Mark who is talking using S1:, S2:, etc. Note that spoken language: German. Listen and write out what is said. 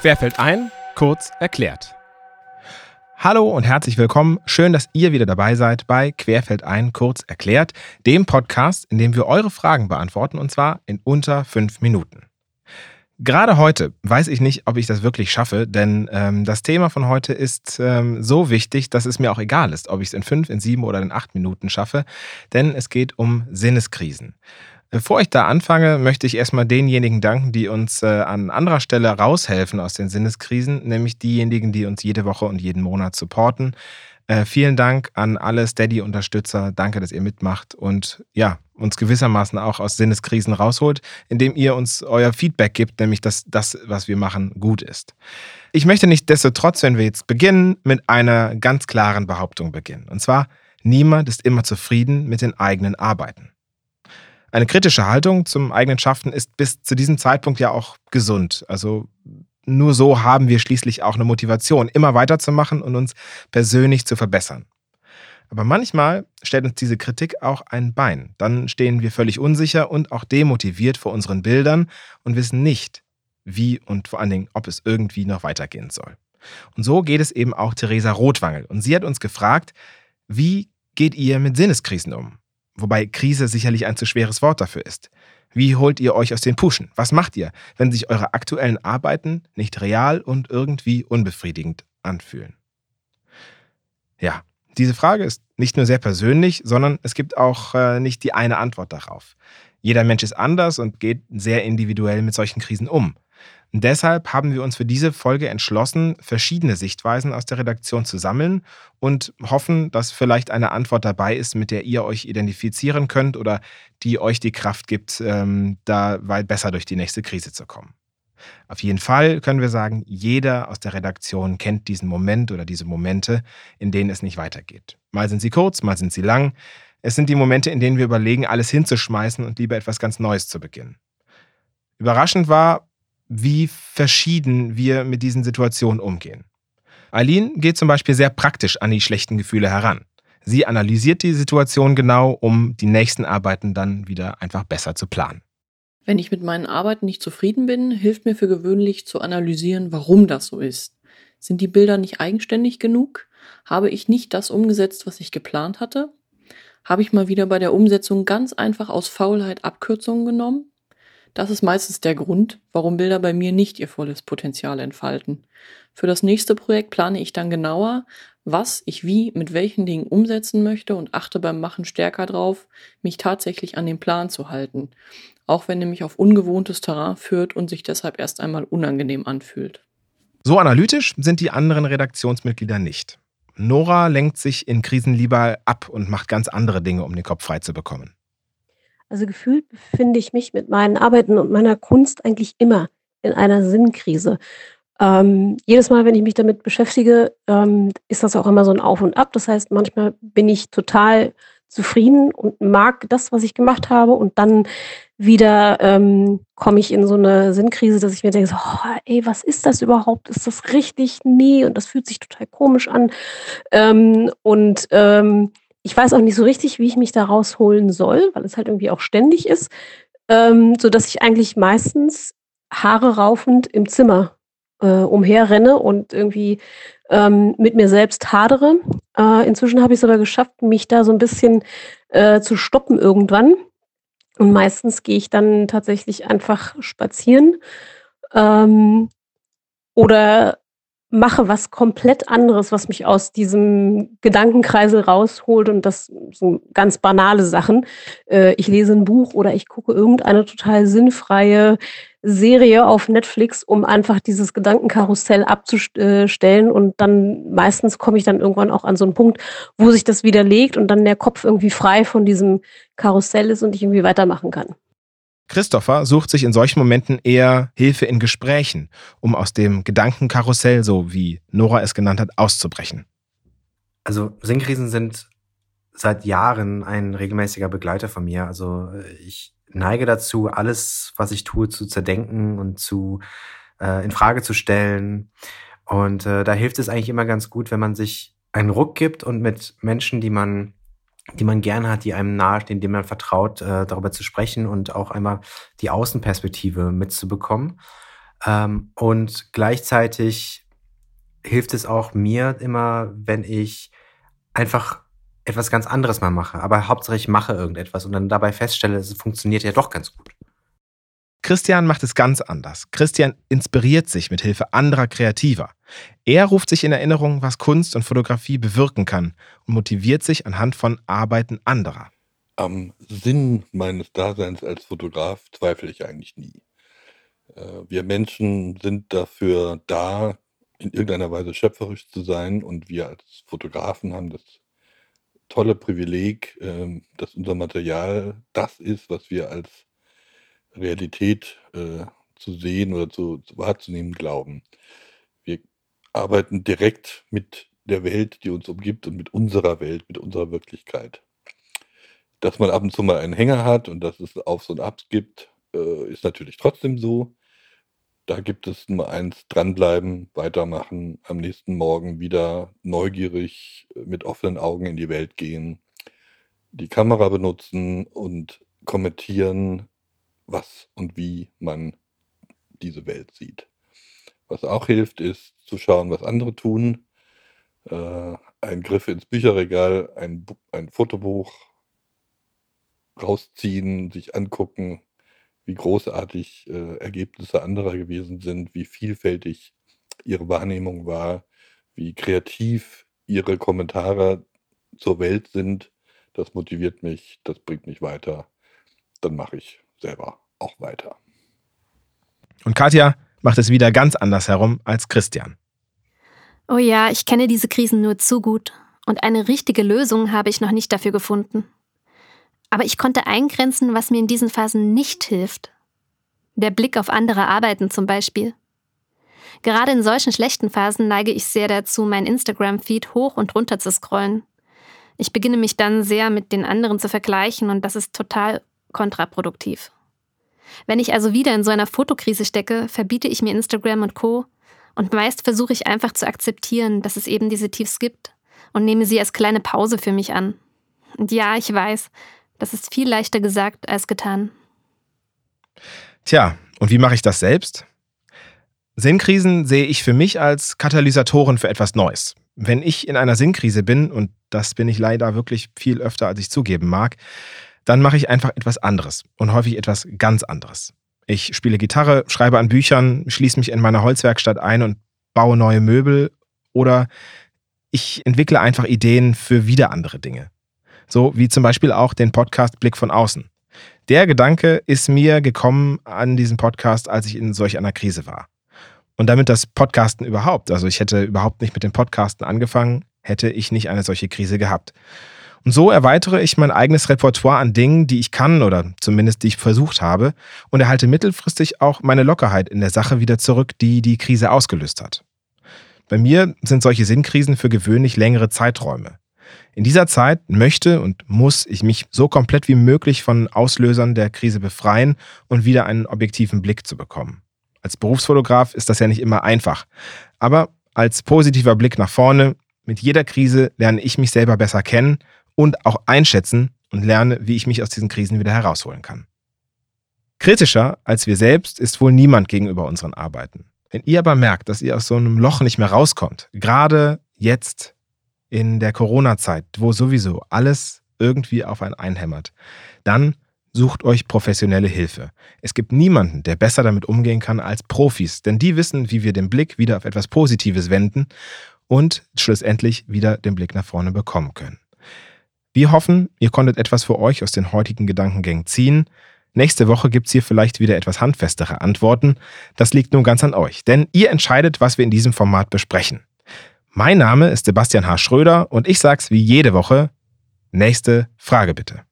S1: Querfeld ein, kurz erklärt. Hallo und herzlich willkommen. Schön, dass ihr wieder dabei seid bei Querfeld ein, kurz erklärt, dem Podcast, in dem wir eure Fragen beantworten und zwar in unter fünf Minuten. Gerade heute weiß ich nicht, ob ich das wirklich schaffe, denn ähm, das Thema von heute ist ähm, so wichtig, dass es mir auch egal ist, ob ich es in fünf, in sieben oder in acht Minuten schaffe, denn es geht um Sinneskrisen. Bevor ich da anfange, möchte ich erstmal denjenigen danken, die uns äh, an anderer Stelle raushelfen aus den Sinneskrisen, nämlich diejenigen, die uns jede Woche und jeden Monat supporten. Äh, vielen Dank an alle Steady-Unterstützer. Danke, dass ihr mitmacht und ja, uns gewissermaßen auch aus Sinneskrisen rausholt, indem ihr uns euer Feedback gibt, nämlich dass das, was wir machen, gut ist. Ich möchte nicht destotrotz, wenn wir jetzt beginnen, mit einer ganz klaren Behauptung beginnen. Und zwar, niemand ist immer zufrieden mit den eigenen Arbeiten. Eine kritische Haltung zum eigenen Schaffen ist bis zu diesem Zeitpunkt ja auch gesund. Also nur so haben wir schließlich auch eine Motivation, immer weiterzumachen und uns persönlich zu verbessern. Aber manchmal stellt uns diese Kritik auch ein Bein. Dann stehen wir völlig unsicher und auch demotiviert vor unseren Bildern und wissen nicht, wie und vor allen Dingen, ob es irgendwie noch weitergehen soll. Und so geht es eben auch Theresa Rotwangel. Und sie hat uns gefragt, wie geht ihr mit Sinneskrisen um? Wobei Krise sicherlich ein zu schweres Wort dafür ist. Wie holt ihr euch aus den Puschen? Was macht ihr, wenn sich eure aktuellen Arbeiten nicht real und irgendwie unbefriedigend anfühlen? Ja, diese Frage ist nicht nur sehr persönlich, sondern es gibt auch äh, nicht die eine Antwort darauf. Jeder Mensch ist anders und geht sehr individuell mit solchen Krisen um. Und deshalb haben wir uns für diese Folge entschlossen, verschiedene Sichtweisen aus der Redaktion zu sammeln und hoffen, dass vielleicht eine Antwort dabei ist, mit der ihr euch identifizieren könnt oder die euch die Kraft gibt, ähm, da weit besser durch die nächste Krise zu kommen. Auf jeden Fall können wir sagen, jeder aus der Redaktion kennt diesen Moment oder diese Momente, in denen es nicht weitergeht. Mal sind sie kurz, mal sind sie lang. Es sind die Momente, in denen wir überlegen, alles hinzuschmeißen und lieber etwas ganz Neues zu beginnen. Überraschend war, wie verschieden wir mit diesen Situationen umgehen. Eileen geht zum Beispiel sehr praktisch an die schlechten Gefühle heran. Sie analysiert die Situation genau, um die nächsten Arbeiten dann wieder einfach besser zu planen.
S2: Wenn ich mit meinen Arbeiten nicht zufrieden bin, hilft mir für gewöhnlich zu analysieren, warum das so ist. Sind die Bilder nicht eigenständig genug? Habe ich nicht das umgesetzt, was ich geplant hatte? Habe ich mal wieder bei der Umsetzung ganz einfach aus Faulheit Abkürzungen genommen? Das ist meistens der Grund, warum Bilder bei mir nicht ihr volles Potenzial entfalten. Für das nächste Projekt plane ich dann genauer, was ich wie mit welchen Dingen umsetzen möchte und achte beim Machen stärker drauf, mich tatsächlich an den Plan zu halten, auch wenn er mich auf ungewohntes Terrain führt und sich deshalb erst einmal unangenehm anfühlt.
S1: So analytisch sind die anderen Redaktionsmitglieder nicht. Nora lenkt sich in Krisen lieber ab und macht ganz andere Dinge, um den Kopf frei zu bekommen.
S3: Also gefühlt befinde ich mich mit meinen Arbeiten und meiner Kunst eigentlich immer in einer Sinnkrise. Ähm, jedes Mal, wenn ich mich damit beschäftige, ähm, ist das auch immer so ein Auf und Ab. Das heißt, manchmal bin ich total zufrieden und mag das, was ich gemacht habe. Und dann wieder ähm, komme ich in so eine Sinnkrise, dass ich mir denke, so, oh, ey, was ist das überhaupt? Ist das richtig? Nee, und das fühlt sich total komisch an. Ähm, und ähm, ich weiß auch nicht so richtig, wie ich mich da rausholen soll, weil es halt irgendwie auch ständig ist, ähm, so dass ich eigentlich meistens Haare raufend im Zimmer äh, umherrenne und irgendwie ähm, mit mir selbst hadere. Äh, inzwischen habe ich es aber geschafft, mich da so ein bisschen äh, zu stoppen irgendwann. Und meistens gehe ich dann tatsächlich einfach spazieren ähm, oder mache was komplett anderes, was mich aus diesem Gedankenkreisel rausholt und das sind ganz banale Sachen. Äh, ich lese ein Buch oder ich gucke irgendeine total sinnfreie Serie auf Netflix, um einfach dieses Gedankenkarussell abzustellen und dann meistens komme ich dann irgendwann auch an so einen Punkt, wo sich das widerlegt und dann der Kopf irgendwie frei von diesem Karussell ist und ich irgendwie weitermachen kann.
S1: Christopher sucht sich in solchen Momenten eher Hilfe in Gesprächen, um aus dem Gedankenkarussell, so wie Nora es genannt hat, auszubrechen.
S4: Also Sinnkrisen sind seit Jahren ein regelmäßiger Begleiter von mir. Also ich neige dazu, alles, was ich tue, zu zerdenken und zu äh, in Frage zu stellen. Und äh, da hilft es eigentlich immer ganz gut, wenn man sich einen Ruck gibt und mit Menschen, die man die man gerne hat, die einem nahestehen, denen man vertraut, äh, darüber zu sprechen und auch einmal die Außenperspektive mitzubekommen. Ähm, und gleichzeitig hilft es auch mir immer, wenn ich einfach etwas ganz anderes mal mache. Aber Hauptsache ich mache irgendetwas und dann dabei feststelle, es funktioniert ja doch ganz gut.
S1: Christian macht es ganz anders. Christian inspiriert sich mit Hilfe anderer Kreativer. Er ruft sich in Erinnerung, was Kunst und Fotografie bewirken kann und motiviert sich anhand von Arbeiten anderer.
S5: Am Sinn meines Daseins als Fotograf zweifle ich eigentlich nie. Äh, wir Menschen sind dafür da, in irgendeiner Weise schöpferisch zu sein und wir als Fotografen haben das tolle Privileg, ähm, dass unser Material das ist, was wir als Realität äh, zu sehen oder zu, zu wahrzunehmen glauben. Wir arbeiten direkt mit der Welt, die uns umgibt und mit unserer Welt, mit unserer Wirklichkeit. Dass man ab und zu mal einen Hänger hat und dass es Aufs und Abs gibt, äh, ist natürlich trotzdem so. Da gibt es nur eins, dranbleiben, weitermachen, am nächsten Morgen wieder neugierig äh, mit offenen Augen in die Welt gehen, die Kamera benutzen und kommentieren, was und wie man diese Welt sieht. Was auch hilft, ist zu schauen, was andere tun. Äh, ein Griff ins Bücherregal, ein, ein Fotobuch rausziehen, sich angucken, wie großartig äh, Ergebnisse anderer gewesen sind, wie vielfältig ihre Wahrnehmung war, wie kreativ ihre Kommentare zur Welt sind. Das motiviert mich, das bringt mich weiter. Dann mache ich selber auch weiter.
S1: Und Katja macht es wieder ganz anders herum als Christian.
S6: Oh ja, ich kenne diese Krisen nur zu gut. Und eine richtige Lösung habe ich noch nicht dafür gefunden. Aber ich konnte eingrenzen, was mir in diesen Phasen nicht hilft. Der Blick auf andere Arbeiten zum Beispiel. Gerade in solchen schlechten Phasen neige ich sehr dazu, mein Instagram-Feed hoch und runter zu scrollen. Ich beginne mich dann sehr mit den anderen zu vergleichen und das ist total kontraproduktiv. Wenn ich also wieder in so einer Fotokrise stecke, verbiete ich mir Instagram und Co. Und meist versuche ich einfach zu akzeptieren, dass es eben diese Tiefs gibt und nehme sie als kleine Pause für mich an. Und ja, ich weiß, das ist viel leichter gesagt als getan.
S1: Tja, und wie mache ich das selbst? Sinnkrisen sehe ich für mich als Katalysatoren für etwas Neues. Wenn ich in einer Sinnkrise bin, und das bin ich leider wirklich viel öfter, als ich zugeben mag, dann mache ich einfach etwas anderes und häufig etwas ganz anderes. Ich spiele Gitarre, schreibe an Büchern, schließe mich in meiner Holzwerkstatt ein und baue neue Möbel oder ich entwickle einfach Ideen für wieder andere Dinge. So wie zum Beispiel auch den Podcast Blick von außen. Der Gedanke ist mir gekommen an diesem Podcast, als ich in solch einer Krise war. Und damit das Podcasten überhaupt, also ich hätte überhaupt nicht mit dem Podcasten angefangen, hätte ich nicht eine solche Krise gehabt. Und so erweitere ich mein eigenes Repertoire an Dingen, die ich kann oder zumindest die ich versucht habe und erhalte mittelfristig auch meine Lockerheit in der Sache wieder zurück, die die Krise ausgelöst hat. Bei mir sind solche Sinnkrisen für gewöhnlich längere Zeiträume. In dieser Zeit möchte und muss ich mich so komplett wie möglich von Auslösern der Krise befreien und wieder einen objektiven Blick zu bekommen. Als Berufsfotograf ist das ja nicht immer einfach, aber als positiver Blick nach vorne, mit jeder Krise lerne ich mich selber besser kennen und auch einschätzen und lerne, wie ich mich aus diesen Krisen wieder herausholen kann. Kritischer als wir selbst ist wohl niemand gegenüber unseren Arbeiten. Wenn ihr aber merkt, dass ihr aus so einem Loch nicht mehr rauskommt, gerade jetzt in der Corona-Zeit, wo sowieso alles irgendwie auf einen einhämmert, dann sucht euch professionelle Hilfe. Es gibt niemanden, der besser damit umgehen kann als Profis, denn die wissen, wie wir den Blick wieder auf etwas Positives wenden und schlussendlich wieder den Blick nach vorne bekommen können. Wir hoffen, ihr konntet etwas für euch aus den heutigen Gedankengängen ziehen. Nächste Woche gibt es hier vielleicht wieder etwas handfestere Antworten. Das liegt nun ganz an euch, denn ihr entscheidet, was wir in diesem Format besprechen. Mein Name ist Sebastian H. Schröder und ich sag's wie jede Woche, nächste Frage bitte.